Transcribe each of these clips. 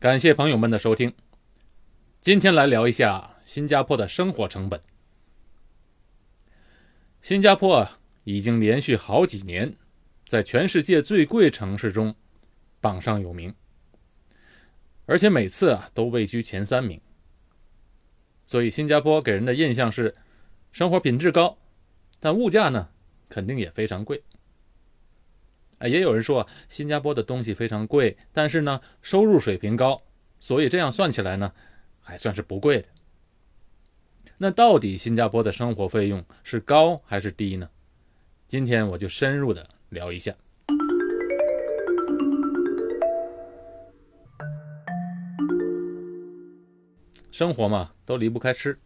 感谢朋友们的收听。今天来聊一下新加坡的生活成本。新加坡，已经连续好几年在全世界最贵城市中榜上有名，而且每次啊都位居前三名。所以新加坡给人的印象是生活品质高，但物价呢肯定也非常贵。啊，也有人说新加坡的东西非常贵，但是呢收入水平高，所以这样算起来呢还算是不贵的。那到底新加坡的生活费用是高还是低呢？今天我就深入的聊一下。生活嘛，都离不开吃。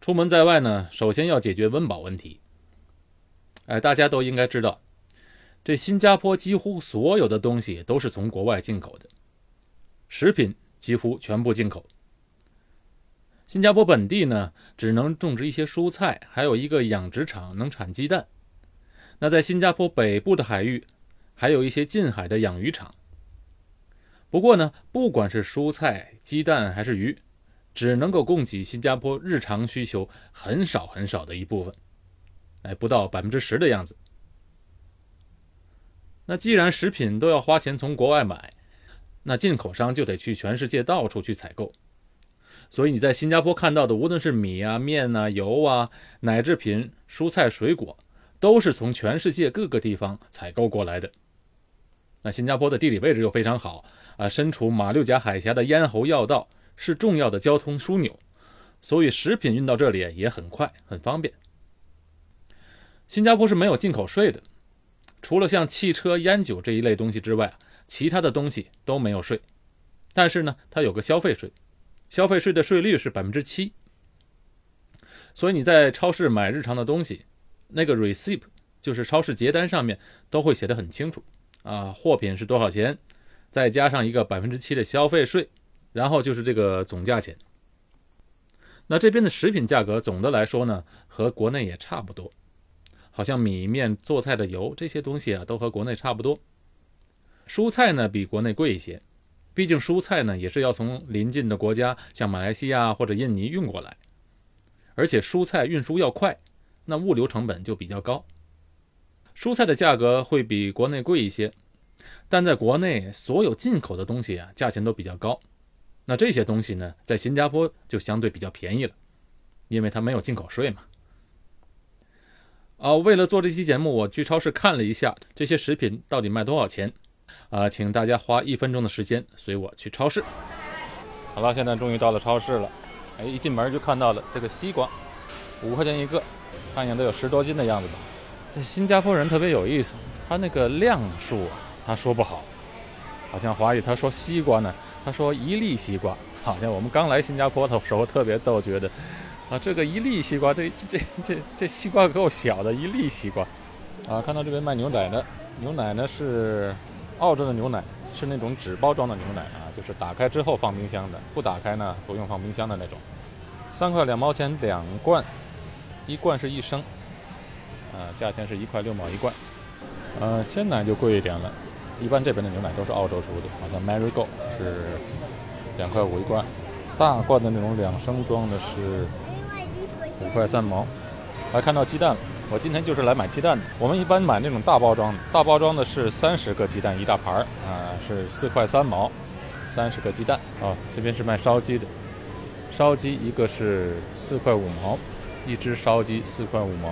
出门在外呢，首先要解决温饱问题。哎，大家都应该知道，这新加坡几乎所有的东西都是从国外进口的，食品几乎全部进口。新加坡本地呢，只能种植一些蔬菜，还有一个养殖场能产鸡蛋。那在新加坡北部的海域，还有一些近海的养鱼场。不过呢，不管是蔬菜、鸡蛋还是鱼，只能够供给新加坡日常需求很少很少的一部分，哎，不到百分之十的样子。那既然食品都要花钱从国外买，那进口商就得去全世界到处去采购。所以你在新加坡看到的，无论是米啊、面啊、油啊、奶制品、蔬菜、水果，都是从全世界各个地方采购过来的。那新加坡的地理位置又非常好啊，身处马六甲海峡的咽喉要道，是重要的交通枢纽，所以食品运到这里也很快、很方便。新加坡是没有进口税的，除了像汽车、烟酒这一类东西之外，其他的东西都没有税。但是呢，它有个消费税。消费税的税率是百分之七，所以你在超市买日常的东西，那个 receipt 就是超市结单上面都会写的很清楚啊，货品是多少钱，再加上一个百分之七的消费税，然后就是这个总价钱。那这边的食品价格总的来说呢，和国内也差不多，好像米面做菜的油这些东西啊，都和国内差不多。蔬菜呢比国内贵一些。毕竟蔬菜呢也是要从邻近的国家，像马来西亚或者印尼运过来，而且蔬菜运输要快，那物流成本就比较高。蔬菜的价格会比国内贵一些，但在国内所有进口的东西啊，价钱都比较高。那这些东西呢，在新加坡就相对比较便宜了，因为它没有进口税嘛。啊，为了做这期节目，我去超市看了一下这些食品到底卖多少钱。啊，请大家花一分钟的时间随我去超市。好了，现在终于到了超市了。哎，一进门就看到了这个西瓜，五块钱一个，看一眼都有十多斤的样子吧。这新加坡人特别有意思，他那个量数啊，他说不好，好像华语他说西瓜呢，他说一粒西瓜。好像我们刚来新加坡的时候特别逗，觉得啊，这个一粒西瓜，这这这这西瓜够小的，一粒西瓜。啊，看到这边卖牛奶的，牛奶呢是。澳洲的牛奶是那种纸包装的牛奶啊，就是打开之后放冰箱的，不打开呢不用放冰箱的那种。三块两毛钱两罐，一罐是一升，啊，价钱是一块六毛一罐。呃，鲜奶就贵一点了，一般这边的牛奶都是澳洲出的，好像 Marigold 是两块五一罐，大罐的那种两升装的是五块三毛。还看到鸡蛋了。我今天就是来买鸡蛋的。我们一般买那种大包装的，大包装的是三十个鸡蛋一大盘儿啊，是四块三毛，三十个鸡蛋啊。这边是卖烧鸡的，烧鸡一个是四块五毛，一只烧鸡四块五毛。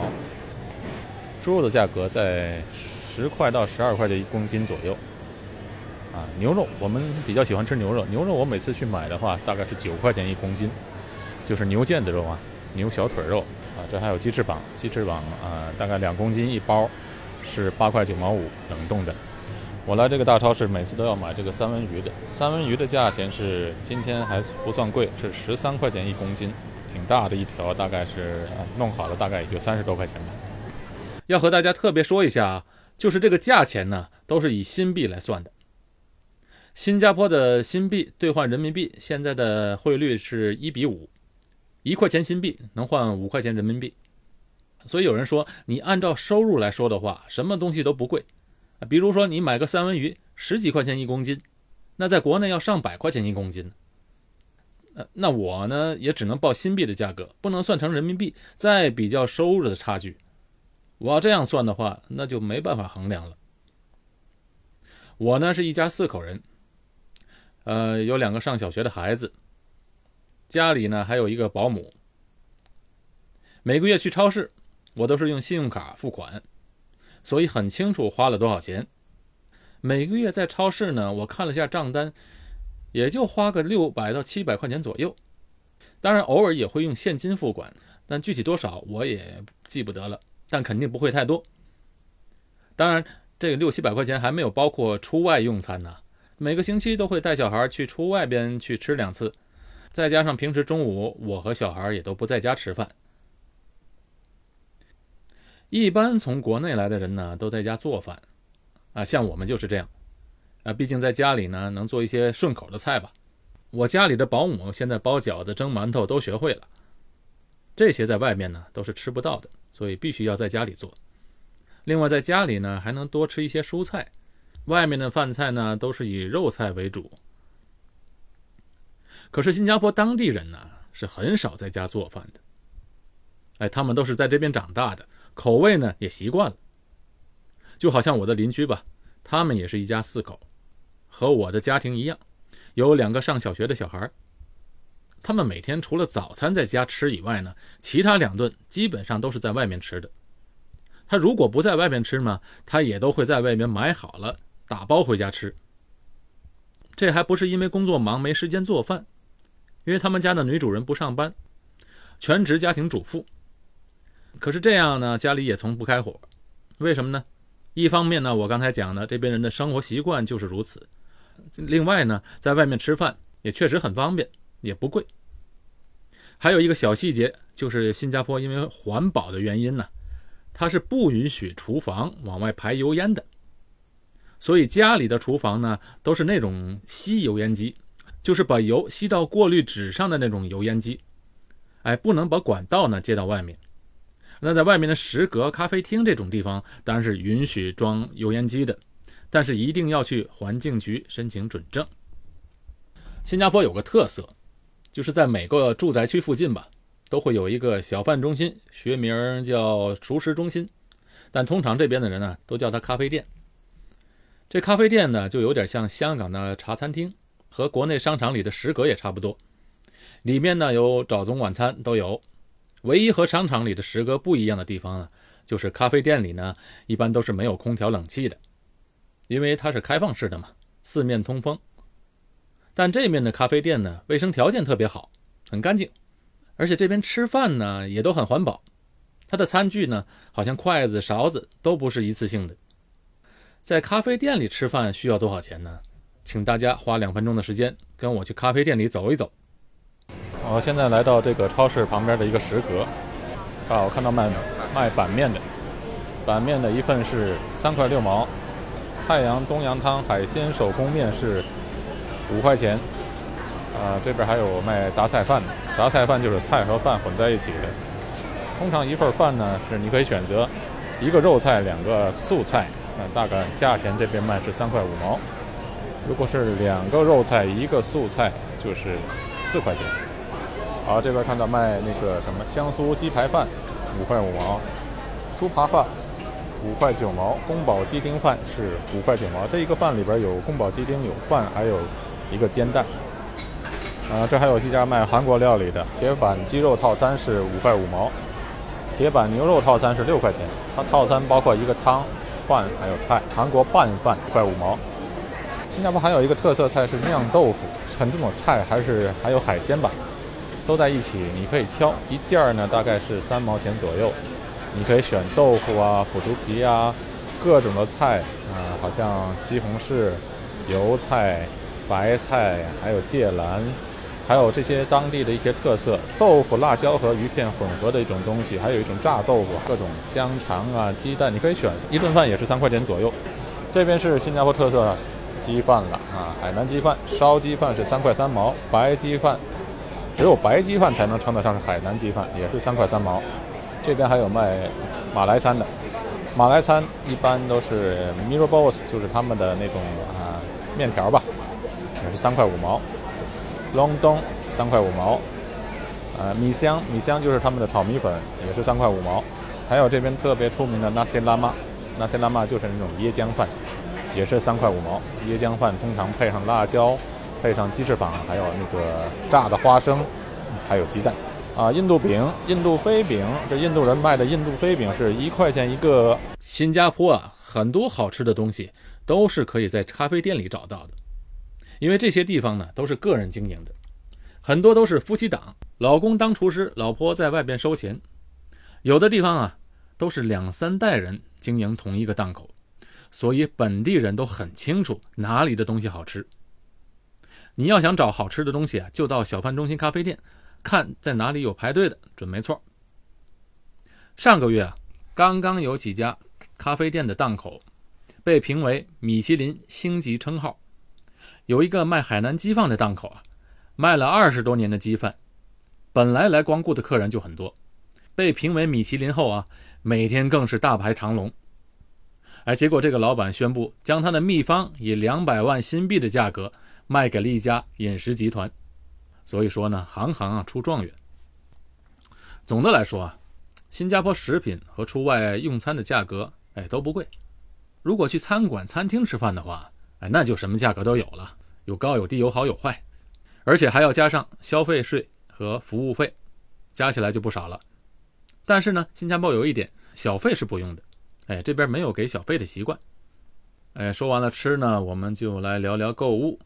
猪肉的价格在十块到十二块钱一公斤左右啊。牛肉我们比较喜欢吃牛肉，牛肉我每次去买的话大概是九块钱一公斤，就是牛腱子肉啊，牛小腿肉。啊，这还有鸡翅膀，鸡翅膀啊，大概两公斤一包，是八块九毛五冷冻的。我来这个大超市，每次都要买这个三文鱼的。三文鱼的价钱是今天还不算贵，是十三块钱一公斤，挺大的一条，大概是弄好了大概也就三十多块钱吧。要和大家特别说一下啊，就是这个价钱呢，都是以新币来算的。新加坡的新币兑换人民币，现在的汇率是一比五。一块钱新币能换五块钱人民币，所以有人说，你按照收入来说的话，什么东西都不贵。比如说你买个三文鱼，十几块钱一公斤，那在国内要上百块钱一公斤。呃，那我呢也只能报新币的价格，不能算成人民币，再比较收入的差距。我要这样算的话，那就没办法衡量了。我呢是一家四口人，呃，有两个上小学的孩子，家里呢还有一个保姆。每个月去超市，我都是用信用卡付款，所以很清楚花了多少钱。每个月在超市呢，我看了下账单，也就花个六百到七百块钱左右。当然，偶尔也会用现金付款，但具体多少我也记不得了，但肯定不会太多。当然。这个六七百块钱还没有包括出外用餐呢，每个星期都会带小孩去出外边去吃两次，再加上平时中午我和小孩也都不在家吃饭。一般从国内来的人呢，都在家做饭，啊，像我们就是这样，啊，毕竟在家里呢能做一些顺口的菜吧。我家里的保姆现在包饺子、蒸馒头都学会了，这些在外面呢都是吃不到的，所以必须要在家里做。另外，在家里呢还能多吃一些蔬菜，外面的饭菜呢都是以肉菜为主。可是新加坡当地人呢是很少在家做饭的，哎，他们都是在这边长大的，口味呢也习惯了。就好像我的邻居吧，他们也是一家四口，和我的家庭一样，有两个上小学的小孩。他们每天除了早餐在家吃以外呢，其他两顿基本上都是在外面吃的。他如果不在外面吃嘛，他也都会在外面买好了打包回家吃。这还不是因为工作忙没时间做饭，因为他们家的女主人不上班，全职家庭主妇。可是这样呢，家里也从不开火。为什么呢？一方面呢，我刚才讲的这边人的生活习惯就是如此；另外呢，在外面吃饭也确实很方便，也不贵。还有一个小细节，就是新加坡因为环保的原因呢。它是不允许厨房往外排油烟的，所以家里的厨房呢都是那种吸油烟机，就是把油吸到过滤纸上的那种油烟机，哎，不能把管道呢接到外面。那在外面的食阁、咖啡厅这种地方，当然是允许装油烟机的，但是一定要去环境局申请准证。新加坡有个特色，就是在每个住宅区附近吧。都会有一个小贩中心，学名叫熟食中心，但通常这边的人呢都叫它咖啡店。这咖啡店呢就有点像香港的茶餐厅，和国内商场里的食阁也差不多。里面呢有早中晚餐都有，唯一和商场里的食阁不一样的地方呢，就是咖啡店里呢一般都是没有空调冷气的，因为它是开放式的嘛，四面通风。但这面的咖啡店呢卫生条件特别好，很干净。而且这边吃饭呢也都很环保，它的餐具呢好像筷子、勺子都不是一次性的。在咖啡店里吃饭需要多少钱呢？请大家花两分钟的时间跟我去咖啡店里走一走。我现在来到这个超市旁边的一个食阁，啊，我看到卖卖板面的，板面的一份是三块六毛，太阳东阳汤海鲜手工面是五块钱。啊，这边还有卖杂菜饭的，杂菜饭就是菜和饭混在一起的。通常一份饭呢是你可以选择一个肉菜，两个素菜，那大概价钱这边卖是三块五毛。如果是两个肉菜一个素菜，就是四块钱。好，这边看到卖那个什么香酥鸡排饭，五块五毛；猪扒饭五块九毛；宫保鸡丁饭是五块九毛。这一个饭里边有宫保鸡丁，有饭，还有一个煎蛋。啊，这还有一家卖韩国料理的铁板鸡肉套餐是五块五毛，铁板牛肉套餐是六块钱。它套餐包括一个汤、饭还有菜。韩国拌饭五块五毛。新加坡还有一个特色菜是酿豆腐，很多种菜还是还有海鲜吧，都在一起，你可以挑一件儿呢，大概是三毛钱左右。你可以选豆腐啊、腐竹皮啊，各种的菜啊，好像西红柿、油菜、白菜，还有芥蓝。还有这些当地的一些特色豆腐、辣椒和鱼片混合的一种东西，还有一种炸豆腐，各种香肠啊、鸡蛋，你可以选一顿饭也是三块钱左右。这边是新加坡特色鸡饭了啊，海南鸡饭、烧鸡饭是三块三毛，白鸡饭只有白鸡饭才能称得上是海南鸡饭，也是三块三毛。这边还有卖马来餐的，马来餐一般都是 m i r o b o s 就是他们的那种啊面条吧。也是三块五毛。隆冬三块五毛。呃，米香米香就是他们的炒米粉，也是三块五毛。还有这边特别出名的那些拉玛，那些拉玛就是那种椰浆饭，也是三块五毛。椰浆饭通常配上辣椒，配上鸡翅膀，还有那个炸的花生，还有鸡蛋。啊，印度饼、印度飞饼，这印度人卖的印度飞饼是一块钱一个。新加坡啊，很多好吃的东西都是可以在咖啡店里找到的，因为这些地方呢都是个人经营的，很多都是夫妻档，老公当厨师，老婆在外边收钱。有的地方啊，都是两三代人经营同一个档口，所以本地人都很清楚哪里的东西好吃。你要想找好吃的东西啊，就到小贩中心咖啡店。看在哪里有排队的，准没错。上个月啊，刚刚有几家咖啡店的档口被评为米其林星级称号。有一个卖海南鸡饭的档口啊，卖了二十多年的鸡饭，本来来光顾的客人就很多，被评为米其林后啊，每天更是大排长龙。哎，结果这个老板宣布将他的秘方以两百万新币的价格卖给了一家饮食集团。所以说呢，行行啊出状元。总的来说啊，新加坡食品和出外用餐的价格，哎都不贵。如果去餐馆、餐厅吃饭的话，哎那就什么价格都有了，有高有低，有好有坏，而且还要加上消费税和服务费，加起来就不少了。但是呢，新加坡有一点，小费是不用的，哎这边没有给小费的习惯。哎，说完了吃呢，我们就来聊聊购物。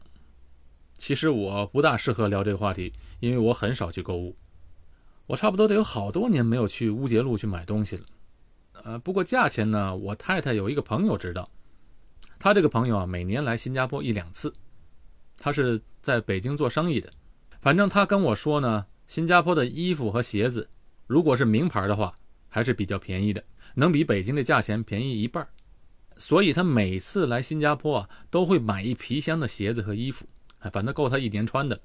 其实我不大适合聊这个话题，因为我很少去购物。我差不多得有好多年没有去乌节路去买东西了。呃，不过价钱呢，我太太有一个朋友知道。他这个朋友啊，每年来新加坡一两次。他是在北京做生意的。反正他跟我说呢，新加坡的衣服和鞋子，如果是名牌的话，还是比较便宜的，能比北京的价钱便宜一半。所以他每次来新加坡啊，都会买一皮箱的鞋子和衣服。哎，反正够他一年穿的。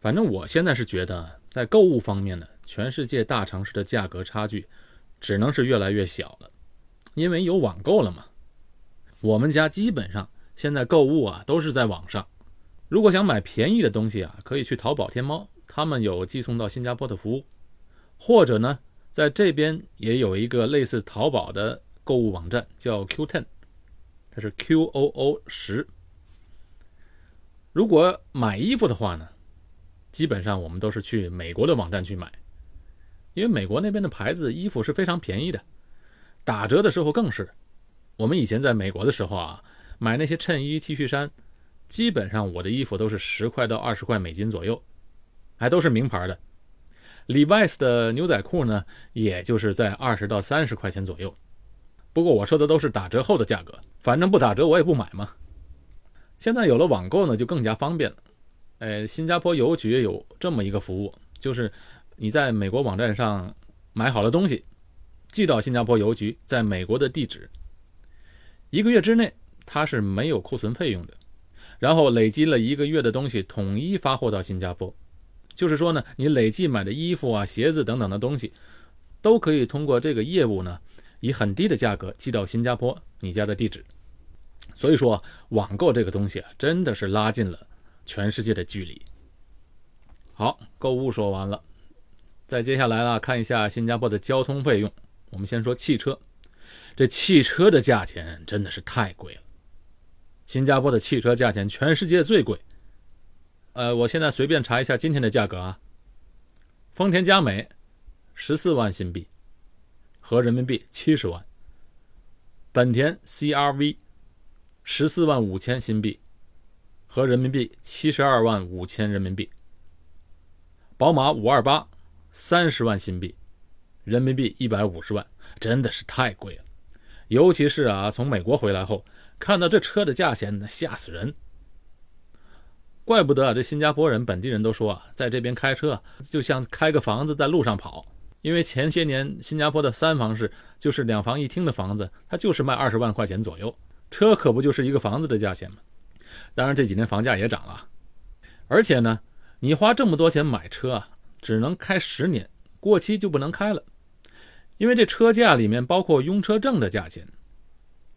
反正我现在是觉得，在购物方面呢，全世界大城市的价格差距只能是越来越小了，因为有网购了嘛。我们家基本上现在购物啊都是在网上。如果想买便宜的东西啊，可以去淘宝、天猫，他们有寄送到新加坡的服务。或者呢，在这边也有一个类似淘宝的购物网站，叫 Q Ten，它是 Q O O 十。如果买衣服的话呢，基本上我们都是去美国的网站去买，因为美国那边的牌子衣服是非常便宜的，打折的时候更是。我们以前在美国的时候啊，买那些衬衣、T 恤衫，基本上我的衣服都是十块到二十块美金左右，还都是名牌的。Levi's 的牛仔裤呢，也就是在二十到三十块钱左右。不过我说的都是打折后的价格，反正不打折我也不买嘛。现在有了网购呢，就更加方便了。哎，新加坡邮局有这么一个服务，就是你在美国网站上买好了东西，寄到新加坡邮局，在美国的地址，一个月之内它是没有库存费用的。然后累积了一个月的东西，统一发货到新加坡。就是说呢，你累计买的衣服啊、鞋子等等的东西，都可以通过这个业务呢，以很低的价格寄到新加坡你家的地址。所以说，网购这个东西啊，真的是拉近了全世界的距离。好，购物说完了，再接下来啊，看一下新加坡的交通费用。我们先说汽车，这汽车的价钱真的是太贵了。新加坡的汽车价钱全世界最贵。呃，我现在随便查一下今天的价格啊。丰田佳美十四万新币，合人民币七十万。本田 CRV。十四万五千新币，合人民币七十二万五千人民币。宝马五二八，三十万新币，人民币一百五十万，真的是太贵了。尤其是啊，从美国回来后，看到这车的价钱，那吓死人。怪不得啊，这新加坡人本地人都说啊，在这边开车就像开个房子在路上跑，因为前些年新加坡的三房式，就是两房一厅的房子，它就是卖二十万块钱左右。车可不就是一个房子的价钱吗？当然这几年房价也涨了，而且呢，你花这么多钱买车啊，只能开十年，过期就不能开了，因为这车价里面包括用车证的价钱。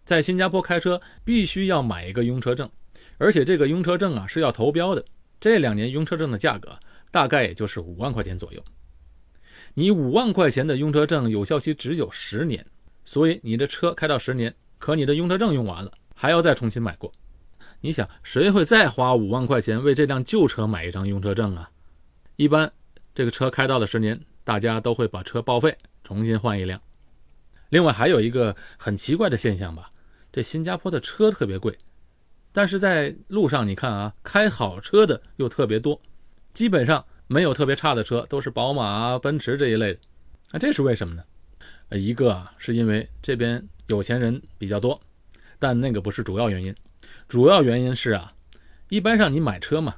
在新加坡开车必须要买一个用车证，而且这个用车证啊是要投标的，这两年用车证的价格大概也就是五万块钱左右。你五万块钱的用车证有效期只有十年，所以你的车开到十年，可你的用车证用完了，还要再重新买过。你想，谁会再花五万块钱为这辆旧车买一张用车证啊？一般这个车开到了十年，大家都会把车报废，重新换一辆。另外还有一个很奇怪的现象吧，这新加坡的车特别贵，但是在路上你看啊，开好车的又特别多，基本上。没有特别差的车，都是宝马、奔驰这一类的。那这是为什么呢？一个是因为这边有钱人比较多，但那个不是主要原因。主要原因是啊，一般上你买车嘛，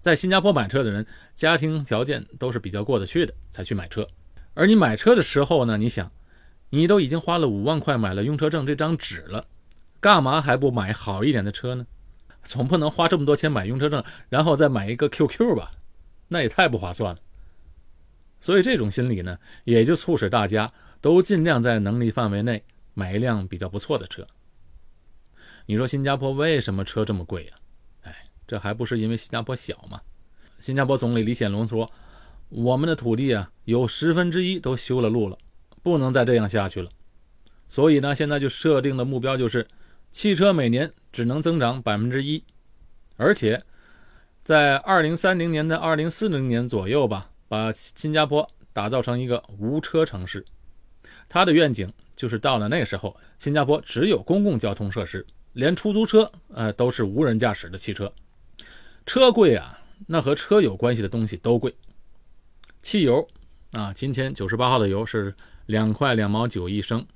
在新加坡买车的人家庭条件都是比较过得去的，才去买车。而你买车的时候呢，你想，你都已经花了五万块买了用车证这张纸了，干嘛还不买好一点的车呢？总不能花这么多钱买用车证，然后再买一个 QQ 吧？那也太不划算了，所以这种心理呢，也就促使大家都尽量在能力范围内买一辆比较不错的车。你说新加坡为什么车这么贵呀？哎，这还不是因为新加坡小吗？新加坡总理李显龙说：“我们的土地啊，有十分之一都修了路了，不能再这样下去了。所以呢，现在就设定的目标就是，汽车每年只能增长百分之一，而且。”在二零三零年的二零四零年左右吧，把新加坡打造成一个无车城市。他的愿景就是到了那时候，新加坡只有公共交通设施，连出租车呃都是无人驾驶的汽车。车贵啊，那和车有关系的东西都贵。汽油啊，今天九十八号的油是两块两毛九一升。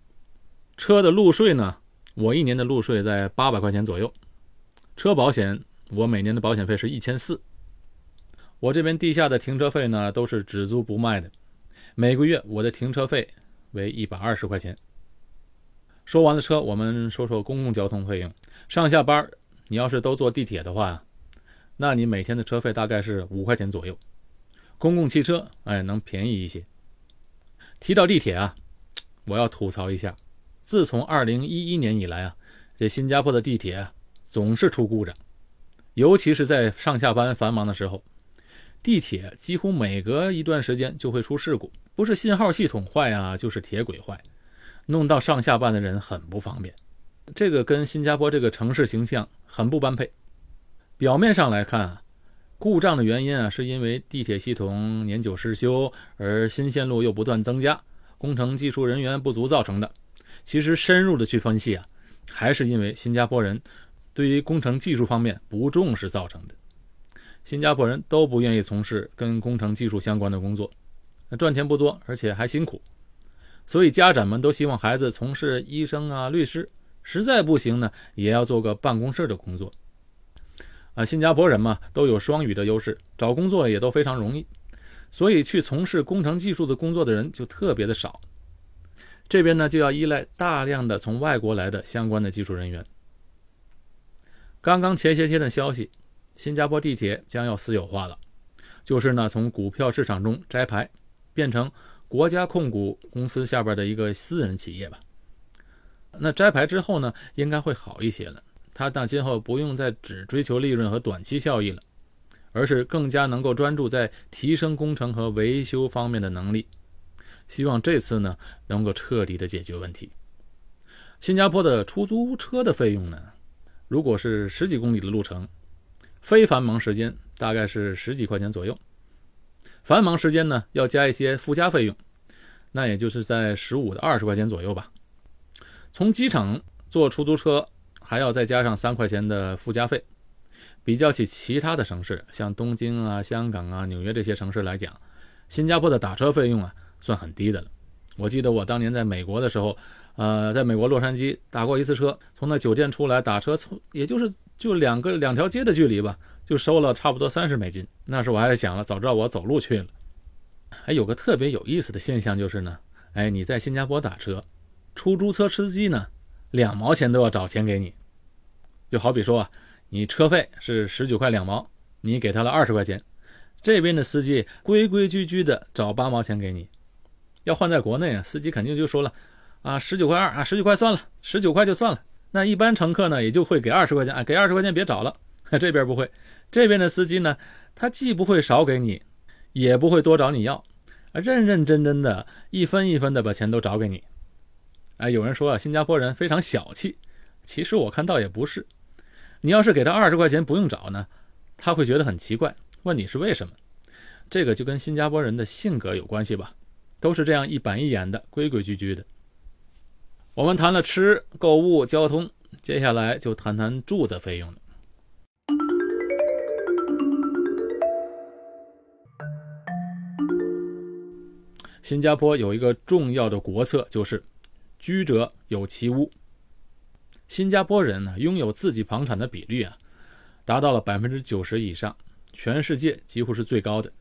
车的路税呢，我一年的路税在八百块钱左右。车保险。我每年的保险费是一千四，我这边地下的停车费呢都是只租不卖的，每个月我的停车费为一百二十块钱。说完了车，我们说说公共交通费用。上下班你要是都坐地铁的话，那你每天的车费大概是五块钱左右。公共汽车哎能便宜一些。提到地铁啊，我要吐槽一下，自从二零一一年以来啊，这新加坡的地铁总是出故障。尤其是在上下班繁忙的时候，地铁几乎每隔一段时间就会出事故，不是信号系统坏啊，就是铁轨坏，弄到上下班的人很不方便。这个跟新加坡这个城市形象很不般配。表面上来看啊，故障的原因啊，是因为地铁系统年久失修，而新线路又不断增加，工程技术人员不足造成的。其实深入的去分析啊，还是因为新加坡人。对于工程技术方面不重视造成的，新加坡人都不愿意从事跟工程技术相关的工作，赚钱不多，而且还辛苦，所以家长们都希望孩子从事医生啊、律师，实在不行呢，也要做个办公室的工作。啊，新加坡人嘛，都有双语的优势，找工作也都非常容易，所以去从事工程技术的工作的人就特别的少。这边呢，就要依赖大量的从外国来的相关的技术人员。刚刚前些天的消息，新加坡地铁将要私有化了，就是呢从股票市场中摘牌，变成国家控股公司下边的一个私人企业吧。那摘牌之后呢，应该会好一些了。他那今后不用再只追求利润和短期效益了，而是更加能够专注在提升工程和维修方面的能力。希望这次呢能够彻底的解决问题。新加坡的出租车的费用呢？如果是十几公里的路程，非繁忙时间大概是十几块钱左右，繁忙时间呢要加一些附加费用，那也就是在十五到二十块钱左右吧。从机场坐出租车还要再加上三块钱的附加费。比较起其他的城市，像东京啊、香港啊、纽约这些城市来讲，新加坡的打车费用啊算很低的了。我记得我当年在美国的时候。呃，在美国洛杉矶打过一次车，从那酒店出来打车，从也就是就两个两条街的距离吧，就收了差不多三十美金。那时我还想了，早知道我走路去了。还有个特别有意思的现象就是呢，哎，你在新加坡打车，出租车司机呢，两毛钱都要找钱给你。就好比说啊，你车费是十九块两毛，你给他了二十块钱，这边的司机规规矩矩的找八毛钱给你。要换在国内啊，司机肯定就说了。啊，十九块二啊，十九块算了，十九块就算了。那一般乘客呢，也就会给二十块钱，啊，给二十块钱别找了，这边不会，这边的司机呢，他既不会少给你，也不会多找你要，认认真真的一分一分的把钱都找给你。哎，有人说啊，新加坡人非常小气，其实我看倒也不是。你要是给他二十块钱不用找呢，他会觉得很奇怪，问你是为什么。这个就跟新加坡人的性格有关系吧，都是这样一板一眼的，规规矩矩的。我们谈了吃、购物、交通，接下来就谈谈住的费用了。新加坡有一个重要的国策，就是“居者有其屋”。新加坡人呢，拥有自己房产的比率啊，达到了百分之九十以上，全世界几乎是最高的。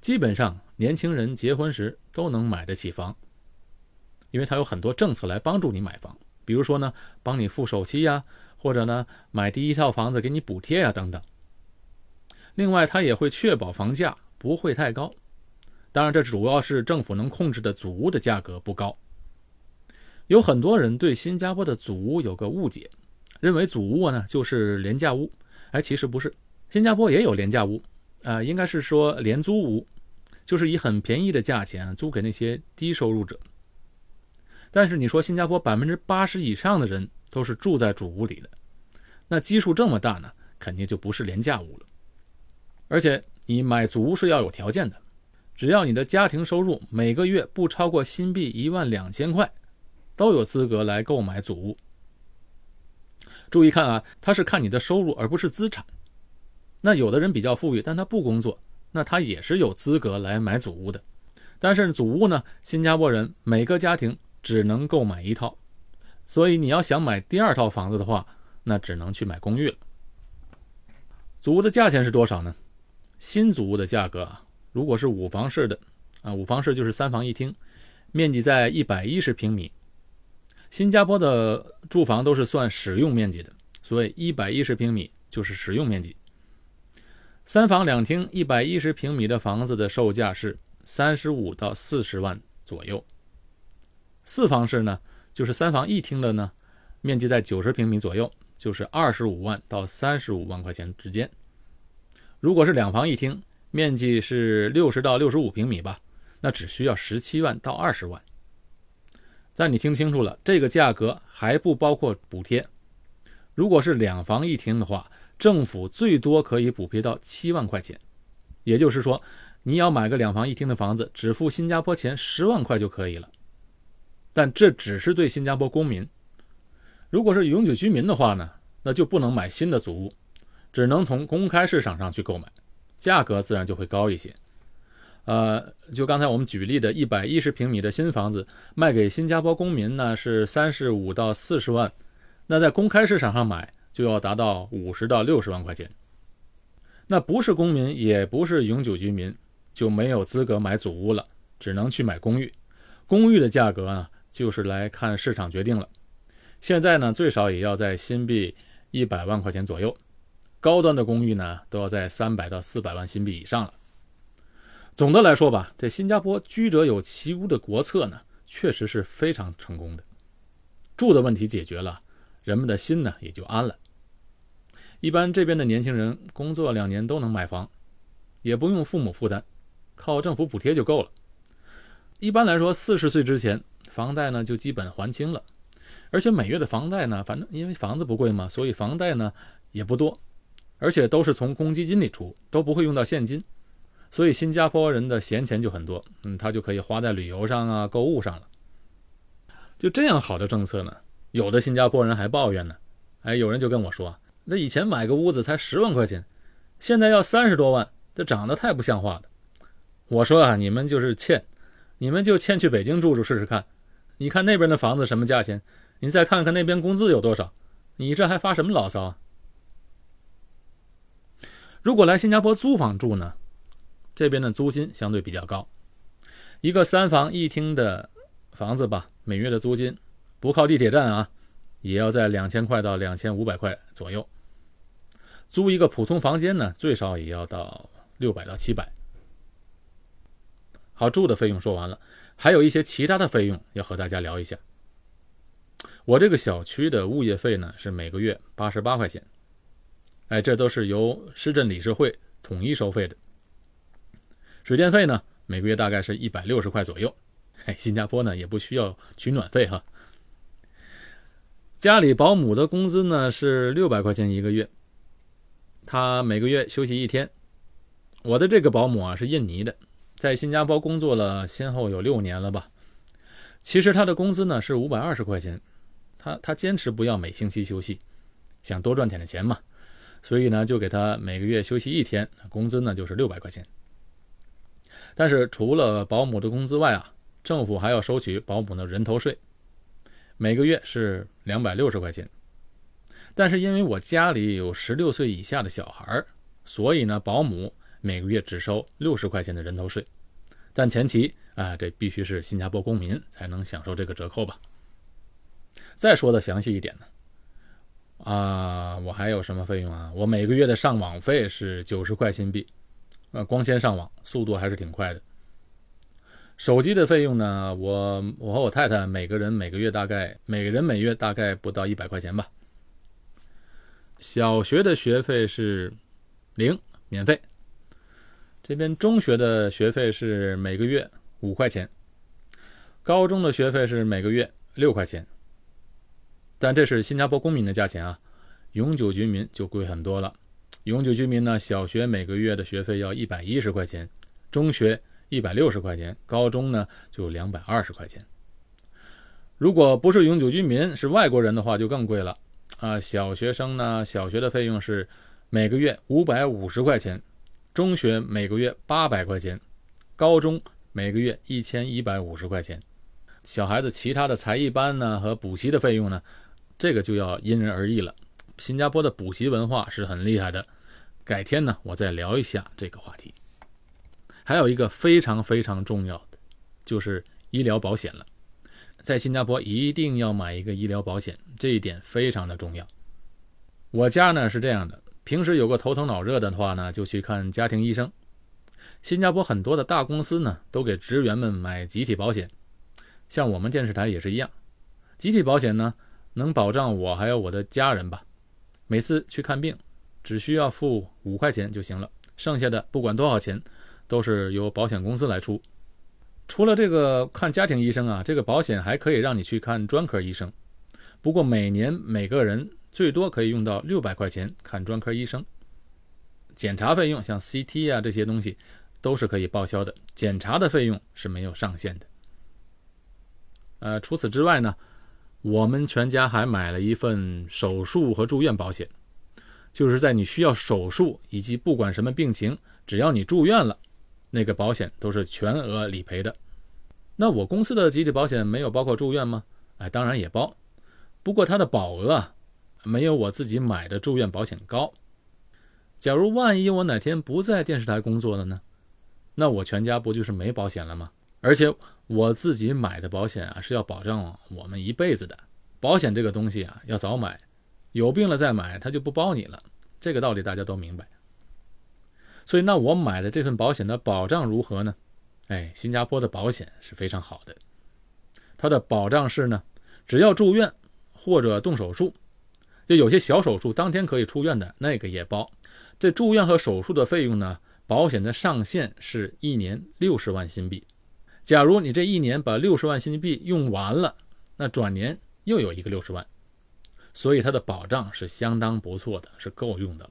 基本上，年轻人结婚时都能买得起房，因为他有很多政策来帮助你买房，比如说呢，帮你付首期呀，或者呢，买第一套房子给你补贴呀，等等。另外，他也会确保房价不会太高，当然，这主要是政府能控制的祖屋的价格不高。有很多人对新加坡的祖屋有个误解，认为祖屋呢就是廉价屋。哎，其实不是，新加坡也有廉价屋，啊，应该是说廉租屋，就是以很便宜的价钱租给那些低收入者。但是你说新加坡百分之八十以上的人都是住在主屋里的，那基数这么大呢，肯定就不是廉价屋了。而且你买祖屋是要有条件的，只要你的家庭收入每个月不超过新币一万两千块。都有资格来购买祖屋。注意看啊，他是看你的收入，而不是资产。那有的人比较富裕，但他不工作，那他也是有资格来买祖屋的。但是祖屋呢，新加坡人每个家庭只能购买一套，所以你要想买第二套房子的话，那只能去买公寓了。祖屋的价钱是多少呢？新祖屋的价格啊，如果是五房式的啊，五房式就是三房一厅，面积在一百一十平米。新加坡的住房都是算使用面积的，所以一百一十平米就是使用面积。三房两厅一百一十平米的房子的售价是三十五到四十万左右。四房式呢，就是三房一厅的呢，面积在九十平米左右，就是二十五万到三十五万块钱之间。如果是两房一厅，面积是六十到六十五平米吧，那只需要十七万到二十万。但你听清楚了，这个价格还不包括补贴。如果是两房一厅的话，政府最多可以补贴到七万块钱。也就是说，你要买个两房一厅的房子，只付新加坡钱十万块就可以了。但这只是对新加坡公民。如果是永久居民的话呢，那就不能买新的祖屋，只能从公开市场上去购买，价格自然就会高一些。呃，就刚才我们举例的，一百一十平米的新房子卖给新加坡公民呢，是三十五到四十万，那在公开市场上买就要达到五十到六十万块钱。那不是公民，也不是永久居民，就没有资格买祖屋了，只能去买公寓。公寓的价格呢，就是来看市场决定了。现在呢，最少也要在新币一百万块钱左右，高端的公寓呢，都要在三百到四百万新币以上了。总的来说吧，这新加坡居者有其屋的国策呢，确实是非常成功的。住的问题解决了，人们的心呢也就安了。一般这边的年轻人工作两年都能买房，也不用父母负担，靠政府补贴就够了。一般来说，四十岁之前房贷呢就基本还清了，而且每月的房贷呢，反正因为房子不贵嘛，所以房贷呢也不多，而且都是从公积金里出，都不会用到现金。所以新加坡人的闲钱就很多，嗯，他就可以花在旅游上啊、购物上了。就这样好的政策呢，有的新加坡人还抱怨呢。哎，有人就跟我说，那以前买个屋子才十万块钱，现在要三十多万，这涨得太不像话了。我说啊，你们就是欠，你们就欠去北京住住试试看。你看那边的房子什么价钱，你再看看那边工资有多少，你这还发什么牢骚啊？如果来新加坡租房住呢？这边的租金相对比较高，一个三房一厅的房子吧，每月的租金不靠地铁站啊，也要在两千块到两千五百块左右。租一个普通房间呢，最少也要到六百到七百。好，住的费用说完了，还有一些其他的费用要和大家聊一下。我这个小区的物业费呢是每个月八十八块钱，哎，这都是由市政理事会统一收费的。水电费呢，每个月大概是一百六十块左右。哎，新加坡呢也不需要取暖费哈。家里保姆的工资呢是六百块钱一个月，他每个月休息一天。我的这个保姆啊是印尼的，在新加坡工作了先后有六年了吧。其实他的工资呢是五百二十块钱，他他坚持不要每星期休息，想多赚点的钱嘛，所以呢就给他每个月休息一天，工资呢就是六百块钱。但是除了保姆的工资外啊，政府还要收取保姆的人头税，每个月是两百六十块钱。但是因为我家里有十六岁以下的小孩儿所以呢，保姆每个月只收六十块钱的人头税。但前提啊，这必须是新加坡公民才能享受这个折扣吧。再说的详细一点呢，啊，我还有什么费用啊？我每个月的上网费是九十块新币。呃，光纤上网速度还是挺快的。手机的费用呢？我我和我太太每个人每个月大概每人每月大概不到一百块钱吧。小学的学费是零免费，这边中学的学费是每个月五块钱，高中的学费是每个月六块钱。但这是新加坡公民的价钱啊，永久居民就贵很多了。永久居民呢，小学每个月的学费要一百一十块钱，中学一百六十块钱，高中呢就两百二十块钱。如果不是永久居民，是外国人的话，就更贵了啊！小学生呢，小学的费用是每个月五百五十块钱，中学每个月八百块钱，高中每个月一千一百五十块钱。小孩子其他的才艺班呢和补习的费用呢，这个就要因人而异了。新加坡的补习文化是很厉害的。改天呢，我再聊一下这个话题。还有一个非常非常重要的，就是医疗保险了。在新加坡一定要买一个医疗保险，这一点非常的重要。我家呢是这样的，平时有个头疼脑热的话呢，就去看家庭医生。新加坡很多的大公司呢，都给职员们买集体保险，像我们电视台也是一样。集体保险呢，能保障我还有我的家人吧。每次去看病。只需要付五块钱就行了，剩下的不管多少钱，都是由保险公司来出。除了这个看家庭医生啊，这个保险还可以让你去看专科医生。不过每年每个人最多可以用到六百块钱看专科医生。检查费用像 CT 啊这些东西都是可以报销的，检查的费用是没有上限的。呃，除此之外呢，我们全家还买了一份手术和住院保险。就是在你需要手术以及不管什么病情，只要你住院了，那个保险都是全额理赔的。那我公司的集体保险没有包括住院吗？哎，当然也包，不过它的保额啊，没有我自己买的住院保险高。假如万一我哪天不在电视台工作了呢？那我全家不就是没保险了吗？而且我自己买的保险啊，是要保障我们一辈子的。保险这个东西啊，要早买。有病了再买，他就不包你了。这个道理大家都明白。所以，那我买的这份保险的保障如何呢？哎，新加坡的保险是非常好的。它的保障是呢，只要住院或者动手术，就有些小手术当天可以出院的那个也包。这住院和手术的费用呢，保险的上限是一年六十万新币。假如你这一年把六十万新币用完了，那转年又有一个六十万。所以它的保障是相当不错的，是够用的。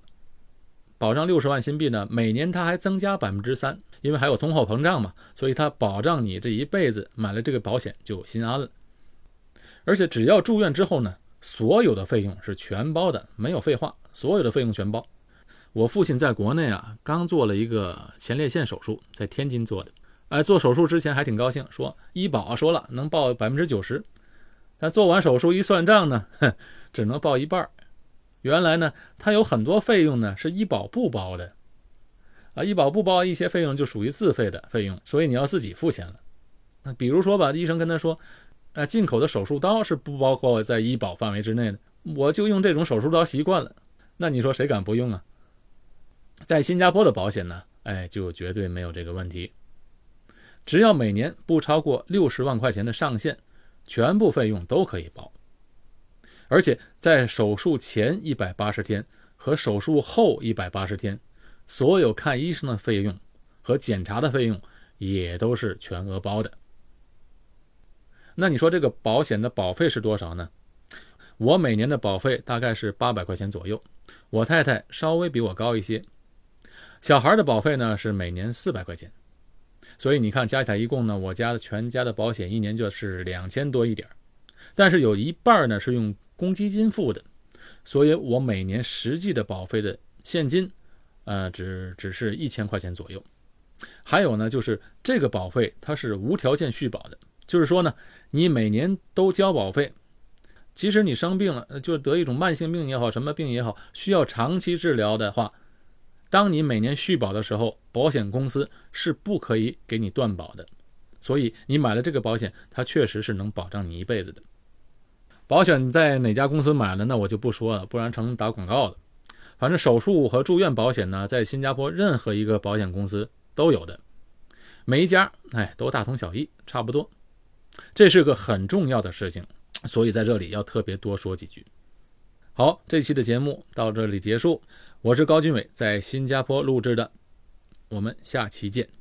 保障六十万新币呢，每年它还增加百分之三，因为还有通货膨胀嘛，所以它保障你这一辈子买了这个保险就心安了。而且只要住院之后呢，所有的费用是全包的，没有废话，所有的费用全包。我父亲在国内啊，刚做了一个前列腺手术，在天津做的。哎，做手术之前还挺高兴，说医保说了能报百分之九十。但做完手术一算账呢，哼，只能报一半原来呢，它有很多费用呢是医保不包的，啊，医保不包一些费用就属于自费的费用，所以你要自己付钱了。那比如说吧，医生跟他说，啊，进口的手术刀是不包括在医保范围之内的，我就用这种手术刀习惯了。那你说谁敢不用啊？在新加坡的保险呢，哎，就绝对没有这个问题，只要每年不超过六十万块钱的上限。全部费用都可以包，而且在手术前一百八十天，和手术后一百八十天，所有看医生的费用和检查的费用也都是全额包的。那你说这个保险的保费是多少呢？我每年的保费大概是八百块钱左右，我太太稍微比我高一些。小孩的保费呢是每年四百块钱，所以你看加起来一共呢，我家全家的保险一年就是两千多一点但是有一半呢是用公积金付的，所以我每年实际的保费的现金，呃，只只是一千块钱左右。还有呢，就是这个保费它是无条件续保的，就是说呢，你每年都交保费，即使你生病了，就得一种慢性病也好，什么病也好，需要长期治疗的话。当你每年续保的时候，保险公司是不可以给你断保的，所以你买了这个保险，它确实是能保障你一辈子的。保险在哪家公司买了，那我就不说了，不然成打广告了。反正手术和住院保险呢，在新加坡任何一个保险公司都有的，每一家哎都大同小异，差不多。这是个很重要的事情，所以在这里要特别多说几句。好，这期的节目到这里结束。我是高俊伟，在新加坡录制的，我们下期见。